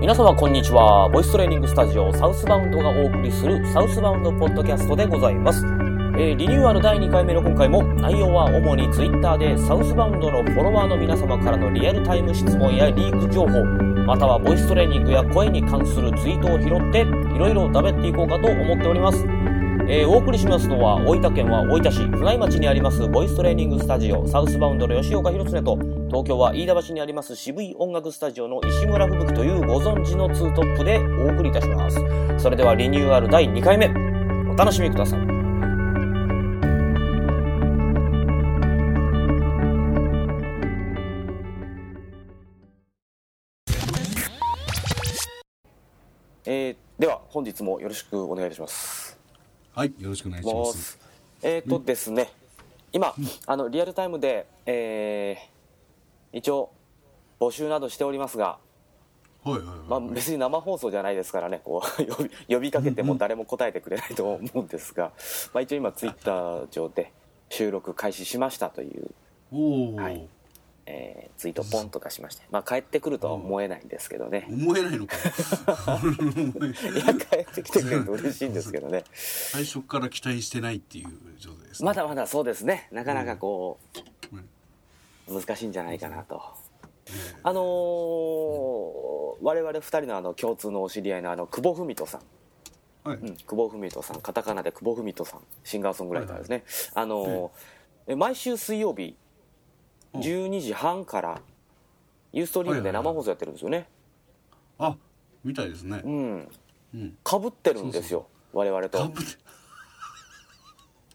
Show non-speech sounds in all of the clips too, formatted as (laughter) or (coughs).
皆様こんにちは。ボイストレーニングスタジオサウスバウンドがお送りするサウスバウンドポッドキャストでございます。えーリニューアル第2回目の今回も内容は主に Twitter でサウスバウンドのフォロワーの皆様からのリアルタイム質問やリーク情報、またはボイストレーニングや声に関するツイートを拾っていろいろ食べっていこうかと思っております。えーお送りしますのは大分県は大分市船井町にありますボイストレーニングスタジオサウスバウンドの吉岡弘恒と東京は飯田橋にあります渋い音楽スタジオの石村吹雪というご存知のツートップでお送りいたします。それではリニューアル第2回目お楽しみください。えーでは本日もよろしくお願いいたします。はい、よろしくお願いします。えーとですね、今、あのリアルタイムで、えー一応、募集などしておりますが、はいはいまあ、はい。別に生放送じゃないですからね、こう (laughs) 呼び呼びかけても誰も答えてくれないと思うんですが、まあ、一応今、ツイッター上で収録開始しましたという、おお、はいえーツイートポンと出しまして、まあ、帰ってくるとは思えないんですけどね、思えないのか。(laughs) いや、帰ってきてくれると嬉しいんですけどね。最初から期待してないっていう状態です、ね。まだまだそうですね、なかなかこうんう、難しいんじゃないかなと。あのー我々二人のあの共通のお知り合いのあの久保文人さん、はい。うん、久保文人さん、カタカナで久保文人さん、シンガーソングライターですね。あの毎週水曜日、うん12時半から、ユーストリームで生放送やってるんですよね。あ、みたいですねう。ん。うん。かぶってるんですよ、我々と。かぶって。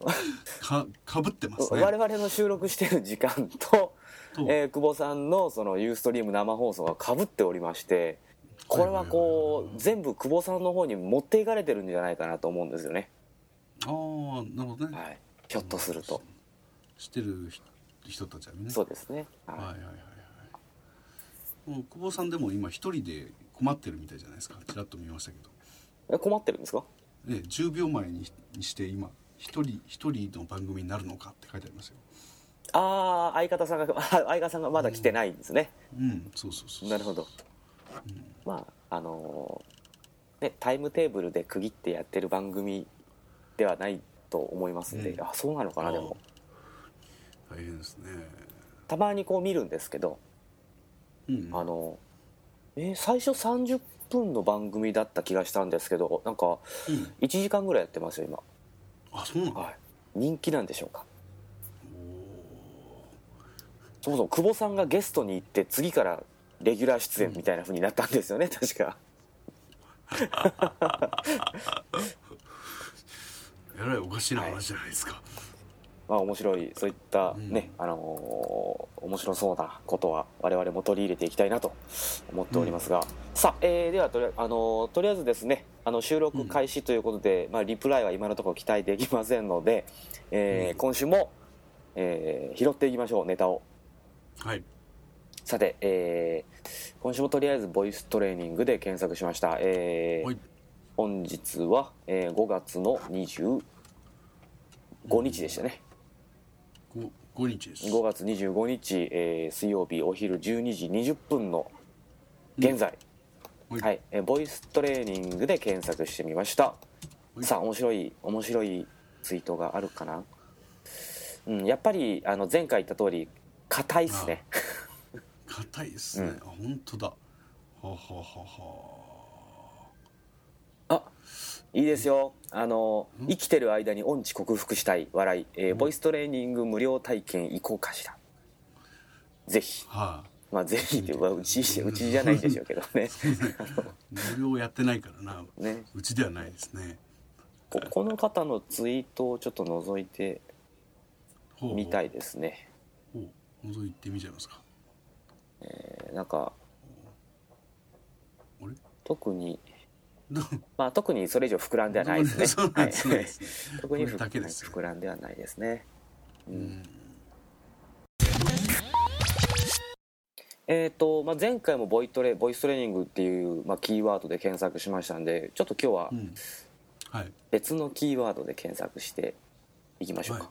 (laughs) か、かぶってますね。我々の収録してる時間と、とえー久保さんのそのユーストリーム生放送がかぶっておりましてこれはこう全部久保さんの方に持っていかれてるんじゃないかなと思うんですよね、ああ、なるほどね。はい、ひょっとすると知ってる人人たちはね。そうですね、はいはいはいはいはい。もう久保さんでも今一人で困ってるみたいじゃないですか。ちらっと見ましたけど。え困ってるんですか？ええ、10秒前ににして今一人一人の番組になるのかって書いてありますよ。ああ相方さんがあ (laughs) 相方さんがまだ来てないんですね、うん、そうそうそうそう。なるほど、まああのーねタイムテーブルで区切ってやってる番組ではないと思いますんで、うんあそうなのかなでも大変ですね。たまにこう見るんですけどうん、あの、えー最初30分の番組だった気がしたんですけどなんかうん、1時間ぐらいやってますよ今。あ、そうなの？はい。人気なんでしょうか？そもそも久保さんがゲストに行って次からレギュラー出演みたいな風になったんですよね確か。(laughs) えらいおかしな話じゃないですか。まあ面白いそういったうん。ね、あのー面白そうなことは我々も取り入れていきたいなと思っておりますが、さあ、えーではとりあ,、あのーとりあえずですねあの収録開始ということで、まあ、リプライは今のところ期待できませんので、え今週も、えー拾っていきましょうネタを。はい。さて、えー今週もとりあえずボイストレーニングで検索しました、え。本日は、えー5月の25日でしたね、五五日です。5月25日、えー水曜日お昼12時20分の現在、はい。はい。えーボイストレーニングで検索してみました、はい。さあ面白い面白いツイートがあるかな、うん、やっぱりあの前回言った通り硬いっすね。硬いですね。(laughs) あ、本当だ。はははは。あいいですよあの生きてる間に音痴克服したい笑い、えーボイストレーニング無料体験行こうかしらぜひはまあぜひっていうちうちじゃないんでしょうけどねあ。(laughs) 無料やってないからな。ねうちではないですね。ここの方のツイートをちょっと覗いてみたいですねほう。覗いてみちゃいますか。えーなんかあれ？特に (laughs) まあ特にそれ以上膨らんではないですね。(laughs) はい。(laughs) ね。特に膨らんではないですね。うん。えーとまあ、前回もボイトレボイストレーニングっていう、まあ、キーワードで検索しましたんでちょっと今日は。別のキーワードで検索していきましょうか、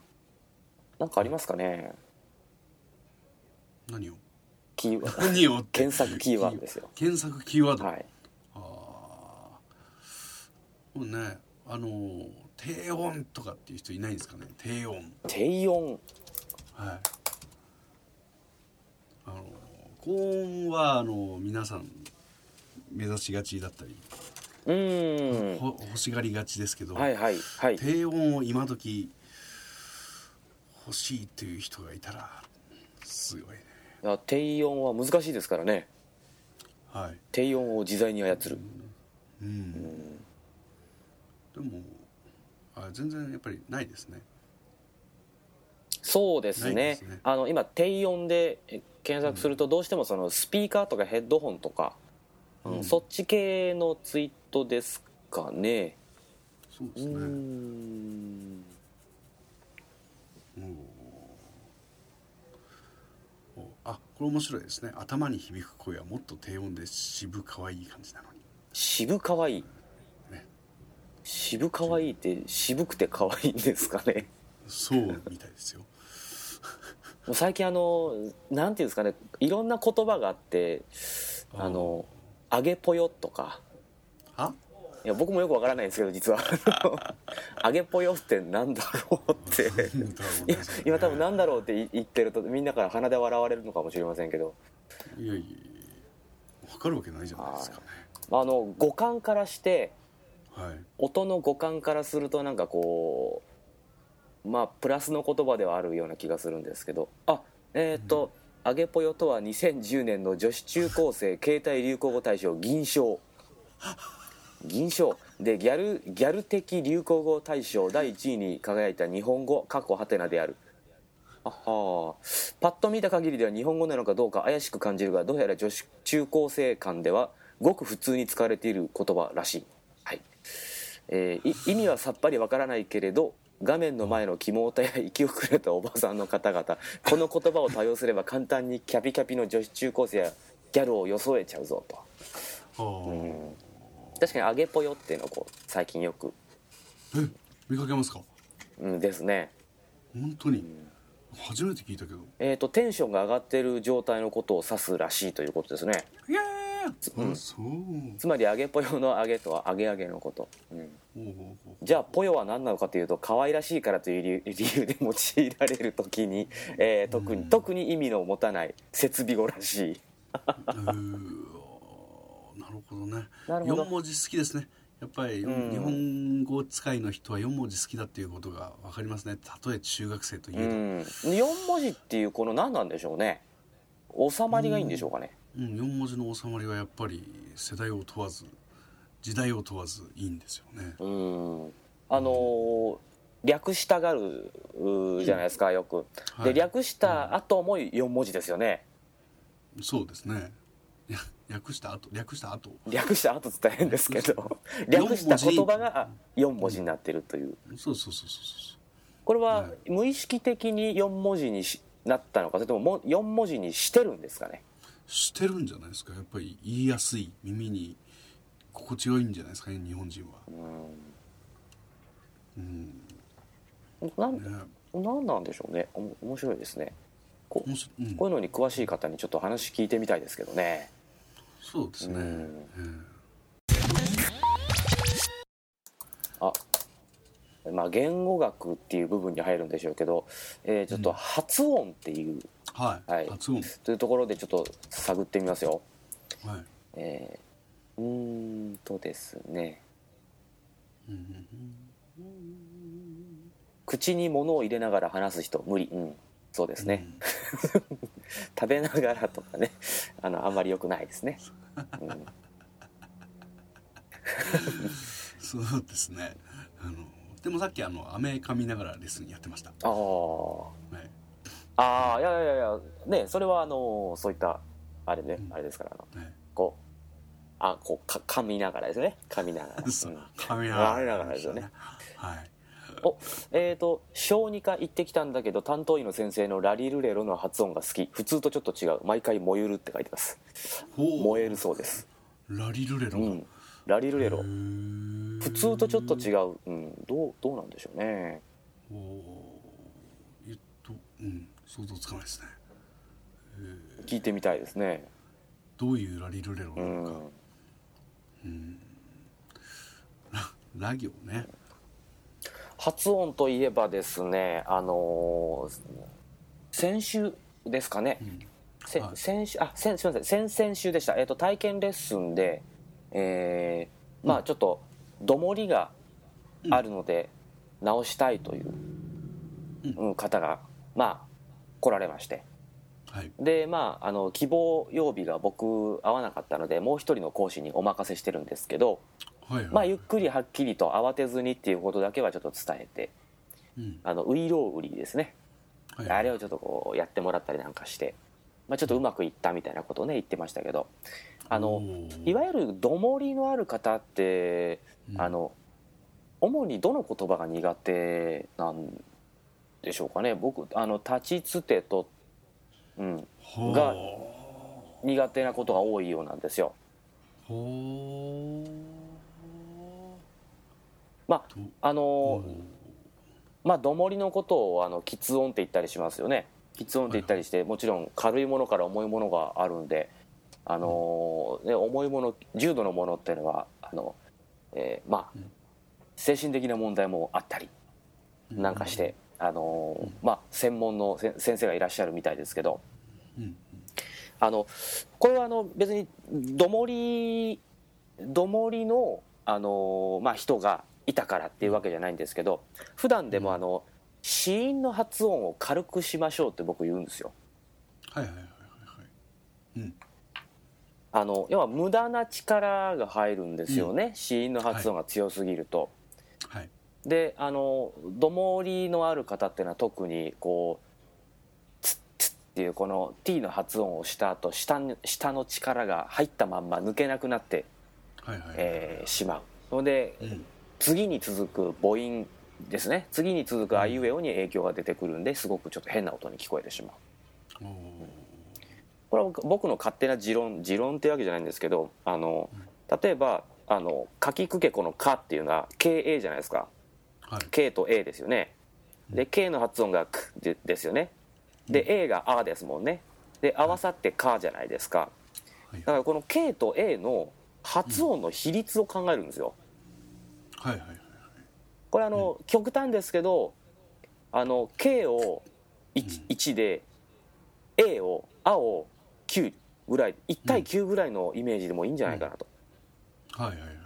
はい。かありますかね？何を？キーワード。検索キーワードですよ。検索キーワード。はいねあの低音とかっていう人いないんですかね？低音。低音。はい。あの高音はあの皆さん目指しがちだったり、うーん。ほ欲しがりがちですけど、はいはいはい。低音を今時欲しいっていう人がいたらすごいね。いや低音は難しいですからね。はい。低音を自在に操る。うんでもあ全然やっぱりないですね。そうですね。ね。あの今低音でえ検索するとどうしてもそのスピーカーとかヘッドホンとか、うん。うんそっち系のツイートですかね。そうですね。ん。おあこれ面白いですね。頭に響く声はもっと低音で渋可愛い感じなのに。渋かわいい。ね渋かわいいって渋くて可愛いんですかね？そうみたいですよ。もう最近あのなんていうんですかねいろんな言葉があってあの「あげぽよ」とか。は？いや僕もよくわからないんですけど実は「あげぽよ」ってなんだろうって。いや今多分なんだろうって言言ってるとみんなから鼻で笑われるのかもしれませんけど。いやいやいや分かるわけないじゃないですかね。あの五感からしてはい。音の五感からするとなんかこうまあプラスの言葉ではあるような気がするんですけど。あえっ、と「あげぽよ」とは2010年の女子中高生携帯流行語大賞銀賞。銀賞。でギャルギャル的流行語大賞第1位に輝いた日本語過去ハテナである。あはー。パッと見た限りでは日本語なのかどうか怪しく感じるがどうやら女子中高生間ではごく普通に使われている言葉らしいえーい意味はさっぱりわからないけれど画面の前のキモータや生き遅れたおばさんの方々この言葉を多用すれば簡単にキャピキャピの女子中高生やギャルを装えちゃうぞと。あー。確かに「あげぽよ」っていうのをこう最近よく、え見かけますか？うん、ですね。本当に？初めて聞いたけど。えー、とテンションが上がってる状態のことを指すらしいということですね。いやーうつまり「あげぽよ」の「あげ」とは「あげあげ」のこと、うん、じゃあ「ぽよ」は何なのかというと可愛らしいからという理由で用いられる時に、えー特に特に意味の持たない設備語らしいなるほどね。なるほど。4文字好きですね。やっぱりうん。日本語使いの人は4文字好きだっていうことが分かりますね。たとえ中学生というえど、ん。4文字っていうこの何なんでしょうね。収まりがいいんでしょうかね。うん、4文字の収まりはやっぱり世代を問わず時代を問わずいいんですよね。うん。あのー略したがるじゃないですかよく、はい。で略した後も4文字ですよね。そうですね。や略した後略した後。略した後って言ったら変ですけど。略した言葉が4文字。になってるという。そうそうそうそうそこれは無意識的に4文字にしなったのかそれともも4文字にしてるんですかね。うしてるんじゃないですか？やっぱり言いやすい耳に心地よいんじゃないですか？ね日本人は。なん。ねなんなんでしょうね。おも面白いですね。こうん。こういうのに詳しい方にちょっと話聞いてみたいですけどね。そうですね、うん。えあまあ言語学っていう部分に入るんでしょうけど、えーちょっと発音っていう、えはい、はい。発音というところでちょっと探ってみますよ。はい。えーうーんとですね。口に物を入れながら話す人無理。うん。そうですね、(laughs) 食べながらとかね。あのあんまり良くないですね、(laughs) うん。そうですね。あのでもさっきあの飴噛みながらレッスンやってました、ああはい、ああいやいやいやねそれはあのそういったあれね、あれですからあのはい。こうあこうか噛みながらですね。(laughs) 噛みながら、噛みながら。ですよね。はい。おえー、と小児科行ってきたんだけど担当医の先生のラリルレロの発音が好き。普通とちょっと違う。毎回燃えるって書いてます。燃えるそうです。ラリルレロ、うん。ラリルレロ。普通とちょっと違う、うん、どうどうなんでしょうね。おー。えっとうん想像つかないですね。聞いてみたいですね。どういうラリルレロうなのか、ん。ラ行ね。発音といえばですねあのー先週ですかね、せはい。先週あ先すみません。先々週でした、えっと体験レッスンで、えーまあちょっとどもりがあるので直したいという、うん方がまあ来られまして。はい。でまああの希望曜日が僕合わなかったのでもう一人の講師にお任せしてるんですけど、はいはい。まあ、ゆっくりはっきりと慌てずにっていうことだけはちょっと伝えてうん。あのウイロウ売りですね。はいあれをちょっとこうやってもらったりなんかして、まあ、ちょっとうまくいったみたいなことをね言ってましたけどあのいわゆるどもりのある方って、うん。あの主にどの言葉が苦手なんでしょうかね。僕あの立ちつてと、うん、が苦手なことが多いようなんですよ。ほまう？ああのほまあどもりのことをあの喫音って言ったりしますよね。喫音って言ったりして、もちろん軽いものから重いものがあるんであのーね、重いもの重度のものっていうのはあの、えーまあ精神的な問題もあったりなんかして、あのーまあ専門のせ先生がいらっしゃるみたいですけど。うんあのこれはあの別にどもりどもりの、あのーまあ、人がいたからっていうわけじゃないんですけど普段でもあの子音の発音を軽くしましょうって僕言うんですよ。はいはいはいはいはい。うん。あの要は無駄な力が入るんですよね、子音の発音が強すぎると。はいであのどもりのある方っていうのは特にこう「ツッツッ」っていうこの T の発音をした後下に下の力が入ったまんま抜けなくなって、しまう。のでうん。次に続く母音ですね。次に続くあいうえおに影響が出てくるんですごくちょっと変な音に聞こえてしまう。おー。これは僕の勝手な持論持論っていうわけじゃないんですけどあの例えばあの「かきくけこの「か」っていうのは KA じゃないですか。はい K と A ですよね。で K の発音が「く」でですよね。で A が「あ」ですもんね。で合わさって「か」じゃないですか。はい。だからこの K と A の発音の比率を考えるんですよ。はいはいはいこれあの極端ですけどあの K を 1, 1で A を「あ」を9ぐらい1対9ぐらいのイメージでもいいんじゃないかなと。はいはいはい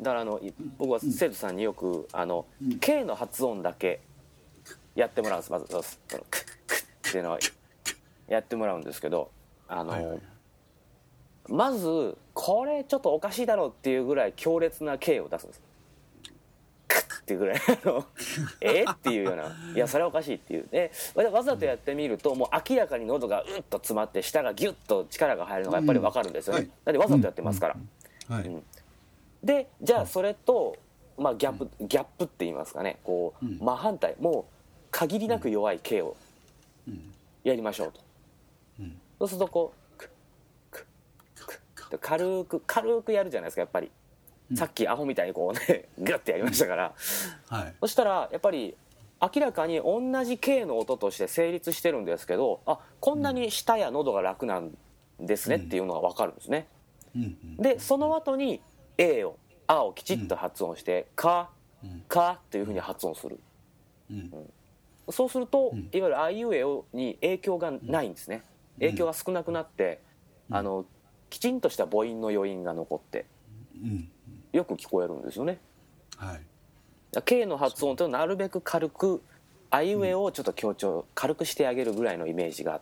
だからあのい僕は生徒さんによくあの K の発音だけやってもらうんです。まずそのクックッっていうのをやってもらうんですけどあの、はいはい。まずこれちょっとおかしいだろうっていうぐらい強烈な K を出すんです。クッっていうぐらい。あのえ？っていうような。いやそれはおかしいっていう。でわざとやってみるともう明らかに喉がうっと詰まって舌がギュッと力が入るのがやっぱり分かるんですよね、うんはい。だってわざとやってますから、はい。うんでじゃあそれと、まあ、ギャップギャップって言いますかね。こう、うん。真反対。もう限りなく弱い K をうん。やりましょうと、うん。そうするとこうクックック軽く軽くやるじゃないですかやっぱり、さっきアホみたいにこうね (laughs) グッてやりましたから、はい。そしたらやっぱり明らかに同じ K の音として成立してるんですけどあこんなに舌や喉が楽なんですねっていうのが分かるんですね、うん。うん。でその後に A を「あ」をきちっと発音して「か」うん「か」っていうふうに発音する。うん。そうすると、ん。いわゆる「あいうえお」に影響がないんですね。影響が少なくなって、あのきちんとした母音の余韻が残ってうん。よく聞こえるんですよね。はい。K の発音というのはなるべく軽く「あいうえお」をちょっと強調軽くしてあげるぐらいのイメージが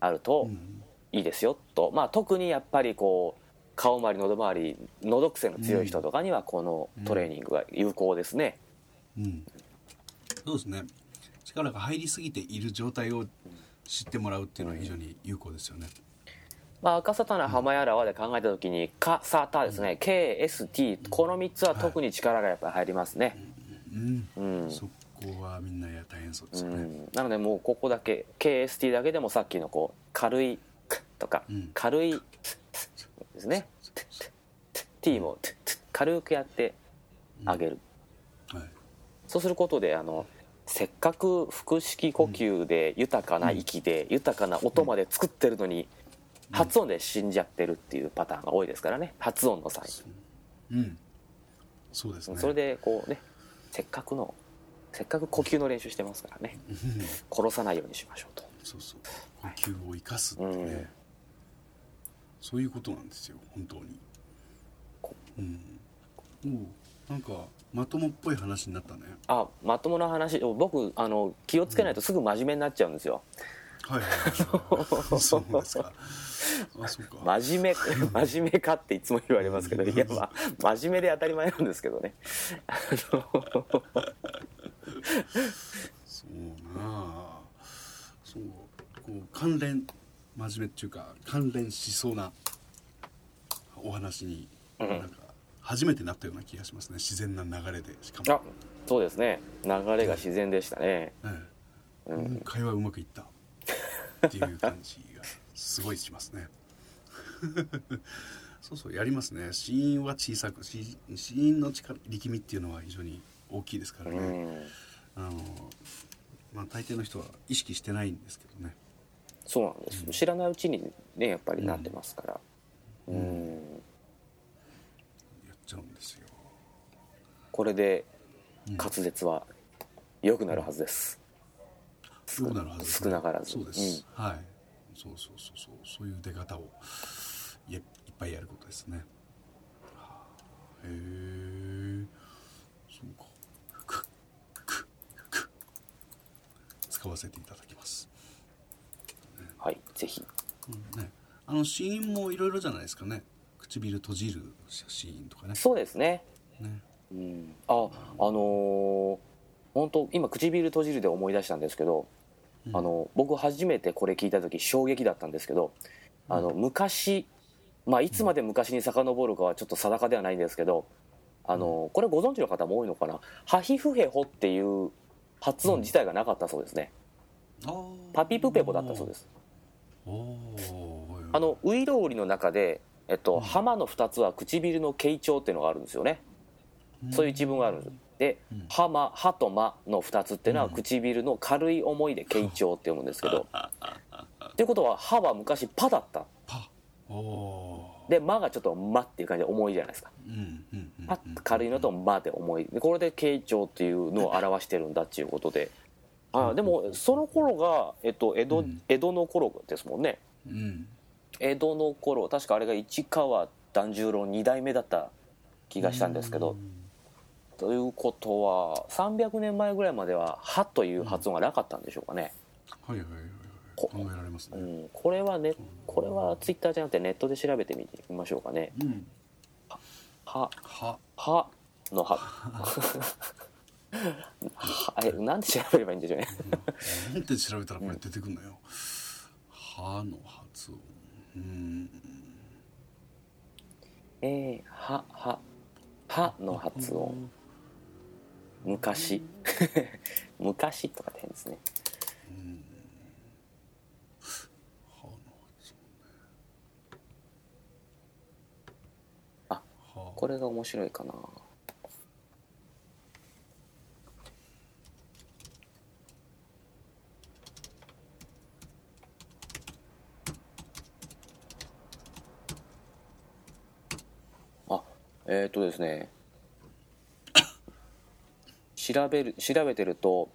あるとうん。いいですよと、まあ、特にやっぱりこう顔周り喉周り喉癖の強い人とかにはこのトレーニングが有効ですね、うん。そうですね。力が入りすぎている状態を知ってもらうっていうのは非常に有効ですよね。まあ、赤沙汰な浜やらわで考えた時に「か」「さ」「た」ですね「KST」この3つは特に力がやっぱり入りますね、うんうんそこはみんなや大変そうですよね。うん、なのでもうここだけ KST だけでもさっきのこう軽い「く」とかうん。軽い「ですね。T も軽くやってあげる、はい。そうすることであのせっかく腹式呼吸で豊かな息で豊かな音まで作ってるのに発音で死んじゃってるっていうパターンが多いですからね。発音の際。うん。そうですね。それでこうねせっかくのせっかく呼吸の練習してますからね。うん。殺さないようにしましょうと。そうそう。呼吸を生かすってね、うんそういうことなんですよ本当に。こうん。もうなんかまともっぽい話になったね。あまともな話。僕あの気をつけないとすぐ真面目になっちゃうんですよ。はいはいはい (laughs) そうですか。あそうか。真面目真面目かっていつも言われますけどいやまあ真面目で当たり前なんですけどね。あ (laughs) のそうなあ。そうこう関連真面目っていうか関連しそうなお話に、うん。なんか初めてなったような気がしますね。自然な流れで。しかも。あそうですね。流れが自然でしたね。う会話うまくいった。っていう感じがすごいしますね。(laughs) そうそうやりますね。死因は小さく死死因の力力みっていうのは非常に大きいですからうね、ん。あのまあ大抵の人は意識してないんですけどねそうなんです。知らないうちにねやっぱりなってますから。うん。やっちゃうんですよ。これでうん。滑舌は良くなるはずです。よくなるはずです、少なからず。そうです、はい。そうそうそうそう。そういう出方をいやいっぱいやることですね。はあ。へえ。そうか。くくく。使わせていただきはいぜひ。うんね、あのシーンもいろいろじゃないですかね。唇閉じるシーンとかね。そうですね。ね。うん。ああのー本当今唇閉じるで思い出したんですけど、うん。あの僕初めてこれ聞いた時衝撃だったんですけど、あの昔まあいつまで昔に遡るかはちょっと定かではないんですけどあのこれご存知の方も多いのかな「ハヒフヘホ」っていう発音自体がなかったそうですね、パピプペポだったそうですあのウイロウリの中で、えっと、浜の2つは唇の傾聴っていうのがあるんですよね、そういう一文があるんです。でうん「浜」「歯」と「間」の2つっていうのは唇の軽い思いで傾聴って読むんですけど。っていうことは「歯」は昔「パ」だった。で「間」がちょっと「間」っていう感じで重いじゃないですか。パ軽いのと「間」で重い。でこれで傾聴っていうのを表してるんだっていうことであでもその頃が、えっと、江戸うん。江戸の頃ですもんね。うん。江戸の頃確かあれが市川團十郎2代目だった気がしたんですけど、ということは300年前ぐらいまでは「は」という発音がなかったんでしょうかね、はいはいはいはい。こ考えられますね。うん、これはねこれはツイッターじゃなくてネットで調べてみみましょうかね。うん「は」は「は」の「は」はえなんで調べればいいんでしょうね。なんて調べたらこれ出てくるのよ。はの発音。うん。えー、はははの発音。昔。(laughs) 昔とかで変ですね。はの発あ音はこれが面白いかなあえっ、とですね (coughs) 調べる調べてると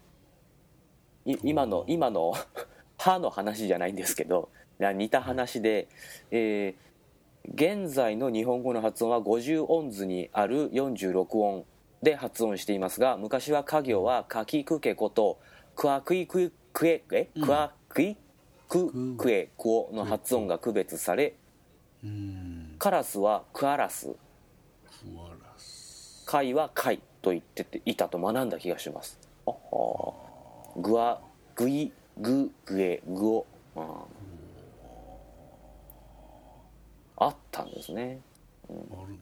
い今の今の (laughs) 歯の話じゃないんですけどな似た話で、えー現在の日本語の発音は50音図にある46音で発音していますが昔は家業はかきくけことクワクイククエえクワクイククエクオの発音が区別されうん。カラスはクアラス貝は貝と言ってていたと学んだ気がします。あはグワグイググエグオ。ああったんですね。あるん。で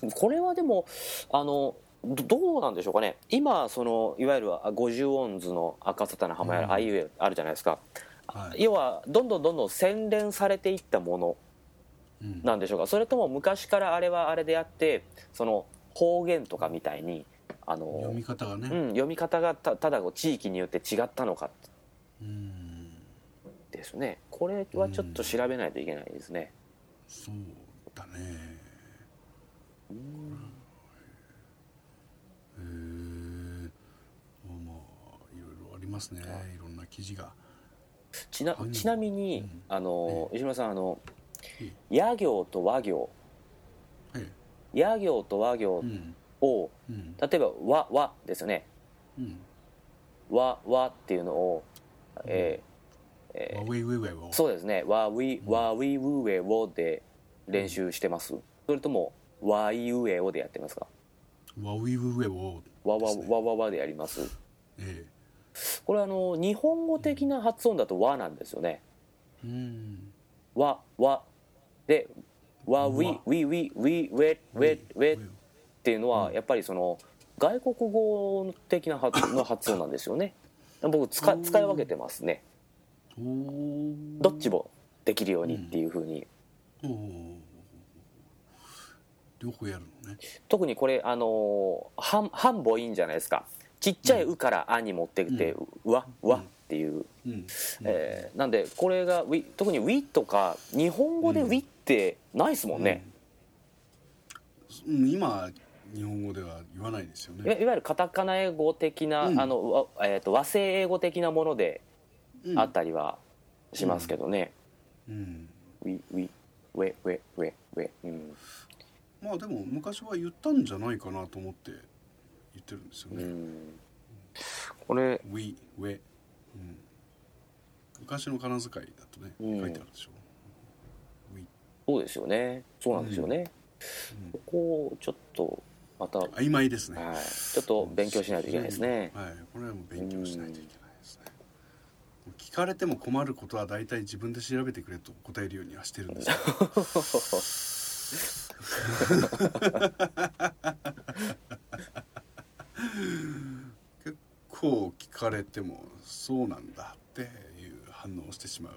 すねこれはでもあのどどうなんでしょうかね。今そのいわゆるあ50音図の赤沙汰な浜やうん。あいうえあるじゃないですか、はい。要はどんどんどんどん洗練されていったもの。うんなんでしょうか。それとも昔からあれはあれであってその方言とかみたいにあの読み方がね。うん、読み方がたただ地域によって違ったのか。うん。ですね。これはちょっと調べないといけないですね、そうだね。へえまあいろいろありますね。い。ろんな記事が。ちなはいちなみに、うん。あの吉村さんあのえ野行と和行。え野行と和行うん。を、うん。例えば和和ですよね。うん。和和っていうのを、えーワウェイウェイウェイを。そうですね。和ウィ和ウィウェオで練習してます。それとも和イウェオでやってますか？ワウィウェイをわわわわわでやります。えこれあの日本語的な発音だと和なんですよね。えうん。和和で和ウィ和ウィウィウィウェウェウェっていうのはやっぱりその外国語的な発 (laughs) の発音なんですよね。僕使使い分けてますね。どっちもできるようにっていうふうに。おー両方やるのね。特にこれあの半半母音じゃないですか。ちっちゃい「う」から「あ」に持ってきて「うわ」「わ」っていう、うん。えーなんでこれがウィ特に「ウィ」とか日本語で「ウィ」ってないですもんね、うん。今日本語では言わないですよいわねいわゆるカタカナ英語的な、うん。あのわえー、と和製英語的なものでうん。あったりはしますけどね。うん「ウィ」「ウィ」「ウェ」「ウェ」「ウェ」「ウェ」うんまあでも昔は言ったんじゃないかなと思って言ってるんですよね、うん。これウィウェ、うん、昔の仮名遣いだとね、うん。書いてあるでしょ。ウィそうですよね。そうなんですよね、ここをちょっとまた、はい、曖昧ですね、ちょっと勉強しないといけないですね。はい。これはもう勉強しないといけないですね。聞かれても困ることは大体自分で調べてくれと答えるようにはしてるんですけど結構聞かれてもそうなんだっていう反応をしてしまう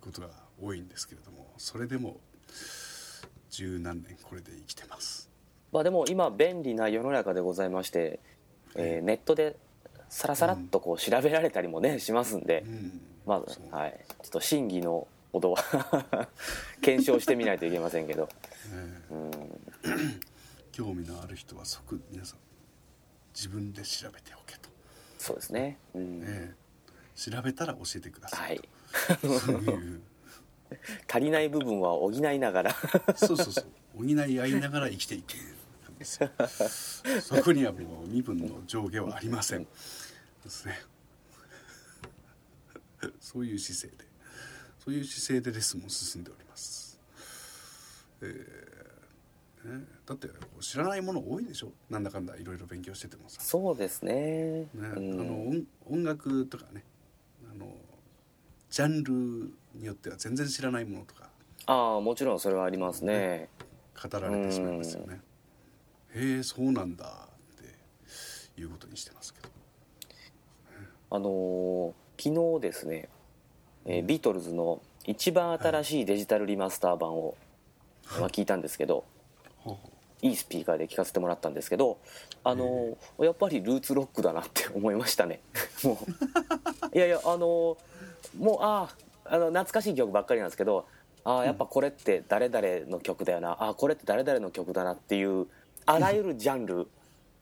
ことが多いんですけれどもそれでも十何年これで生きてます。まあでも今便利な世の中でございまして、えーネットでさらさらっとこう調べられたりもねしますんで、うん。まあはい。ちょっと真偽のほどは (laughs) 検証してみないといけませんけど。興味のある人は即皆さん自分で調べておけと、そうですね、うん。ええ。調べたら教えてくださ、はいい。そういう (laughs) 足りない部分は補いながら。そうそうそう。補い合いながら生きていくんですよそこにはもう身分の上下はありません。ですね。そういう姿勢で。そういう姿勢でレッスンも進んでおります、えーね、だって知らないもの多いでしょ？なんだかんだいろいろ勉強しててもさ。そうですね。ね、うん。あの音音楽とかね。あのジャンルによっては全然知らないものとか。ああもちろんそれはありますね。語られてしまいますよね。へえそうなんだっていうことにしてますけど。あのー昨日ですね、えービートルズの一番新しいデジタルリマスター版を、まあ、聞いたんですけどほうほいいスピーカーで聞かせてもらったんですけどあのーやっぱりルーツロックだなって思いましたね。(laughs) もう。いやいやあのーもうあああの懐かしい曲ばっかりなんですけどああやっぱこれって誰々の曲だよな。ああこれって誰々の曲だなっていうあらゆるジャンル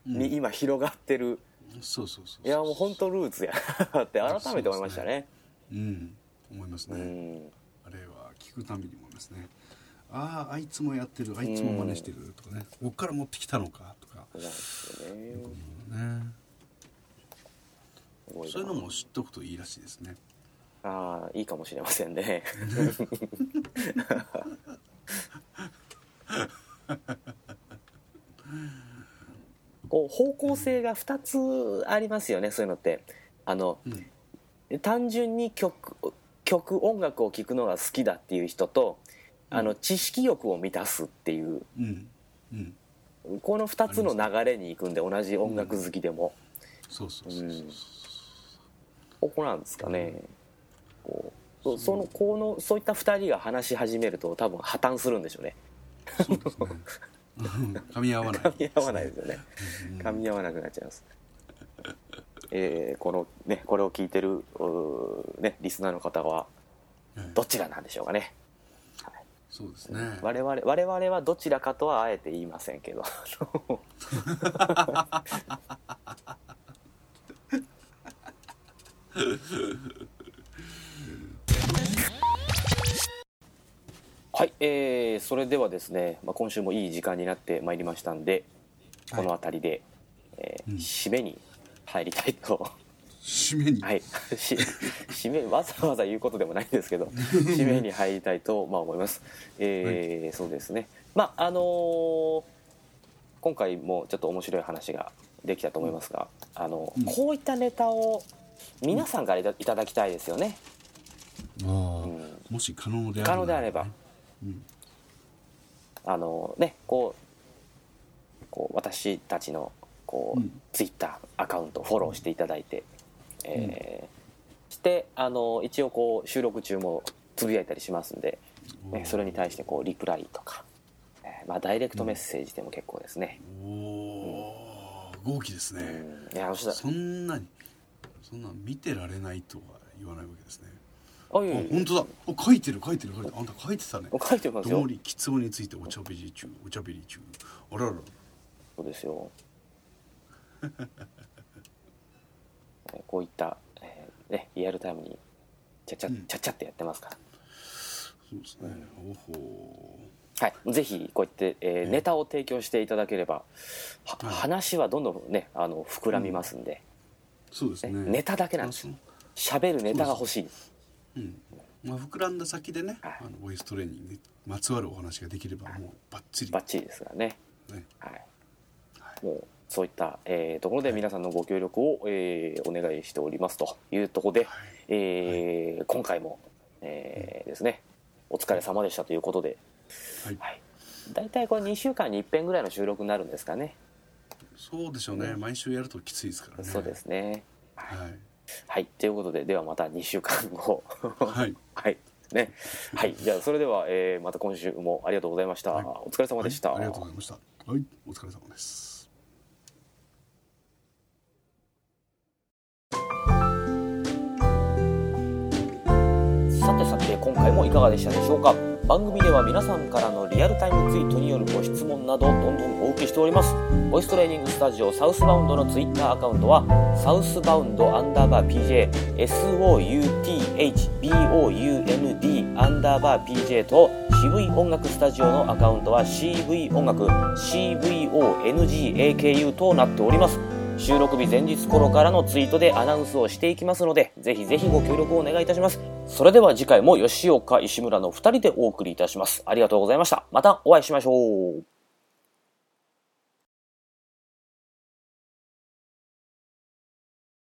に今広がってる、うそうそうそうそう。いやもう本当ルーツや。なって改めて思いましたね。うん。思いますうね。ん。あれは聞くたびに思いますね。あああいつもやってる。あいつも真似してるとかね。こっから持ってきたのかとか。そうなんですよね。ね。そういうのも知っとくといいらしいですね。ああいいかもしれませんね。こう方向性が2つありますよねそういうのって。あのうん。単純に曲曲音楽を聴くのが好きだっていう人とあの知識欲を満たすっていう。うん。うん。この2つの流れに行くんで同じ音楽好きでも。そうそうそうそうそう。ここなんですかねこうそそのこのそういった2人が話し始めると多分破綻するんでしょうね。噛み合わない。噛み合わないですよね。噛み合わなくなっちゃいます。えーこのねこれを聞いてるねリスナーの方ははいどちらなんでしょうかね。そうですね。我々我々はどちらかとはあえて言いませんけど (laughs) はい、えー、それではですね、まあ、今週もいい時間になってまいりましたんでこの辺りで、えーうん。締めに入りたいと。締めに、はい、(laughs) し締めわざわざ言うことでもないんですけど (laughs) 締めに入りたいと、まあ、思います。えーそうですね。まああのー今回もちょっと面白い話ができたと思いますが、あのうんこういったネタを皆さんからいただきたいですよね。うん。もし可能であれば。可能であれば、うん。あのねこうこう私たちのこう、うん。ツイッターアカウントフォローしていただいて、えーしてあの一応こう収録中もつぶやいたりしますんで、ね、それに対してこうリプライとか、えーまあ、ダイレクトメッセージでも結構ですね、おおー豪気ですうね、ん。いやそんなにそんな見てられないとは言わないわけですねあ本当だ。あ書いてる書いてる書いてる。あんた書いてたね。書いてますよ。どもりきつおについておちゃべり中おちゃべり中。あらら。そうですよ。え (laughs) ーこういった、えーね、リアルタイムにちゃちゃうん。ちゃちゃってやってますから、そうですね。おほはい、ぜひこうやって、えーネタを提供していただければははい。話はどんどんねあの膨らみますんで、そうですね。ねネタだけなんですよ。喋るネタが欲しいうん。まあ、膨らんだ先でね、はい。あのボイストレーニングにまつわるお話ができればもうバッチリ、バッチリですからね、ね、はい。はい。もうそういった、えーところで皆さんのご協力を、えーお願いしておりますというところで、はい。えー今回も、えーですね。お疲れ様でしたということで、はい。はい、大体これ2週間に1遍ぐらいの収録になるんですかね。そうでしょうね、毎週やるときついですからね。そうですね。はいはいということでではまた2週間後。はい。(laughs) はい。ね。はい。じゃあそれでは、えーまた今週もありがとうございました、はい。お疲れ様でした、はい。ありがとうございました。はい。お疲れ様です。さてさて今回もいかがでしたでしょうか？番組では皆さんからのリアルタイムツイートによるご質問などどんどんお受けしております。ボイストレーニングスタジオサウスバウンドのツイッターアカウントはサウスバウンドアンダーバー PJ SOUTHBOUND アンダーバー PJ と渋い音楽スタジオのアカウントは CV 音楽 CVONGAKU となっております。収録日前日頃からのツイートでアナウンスをしていきますのでぜひぜひご協力をお願いいたします。それでは次回も吉岡石村の2人でお送りいたします。ありがとうございました。またお会いしましょう。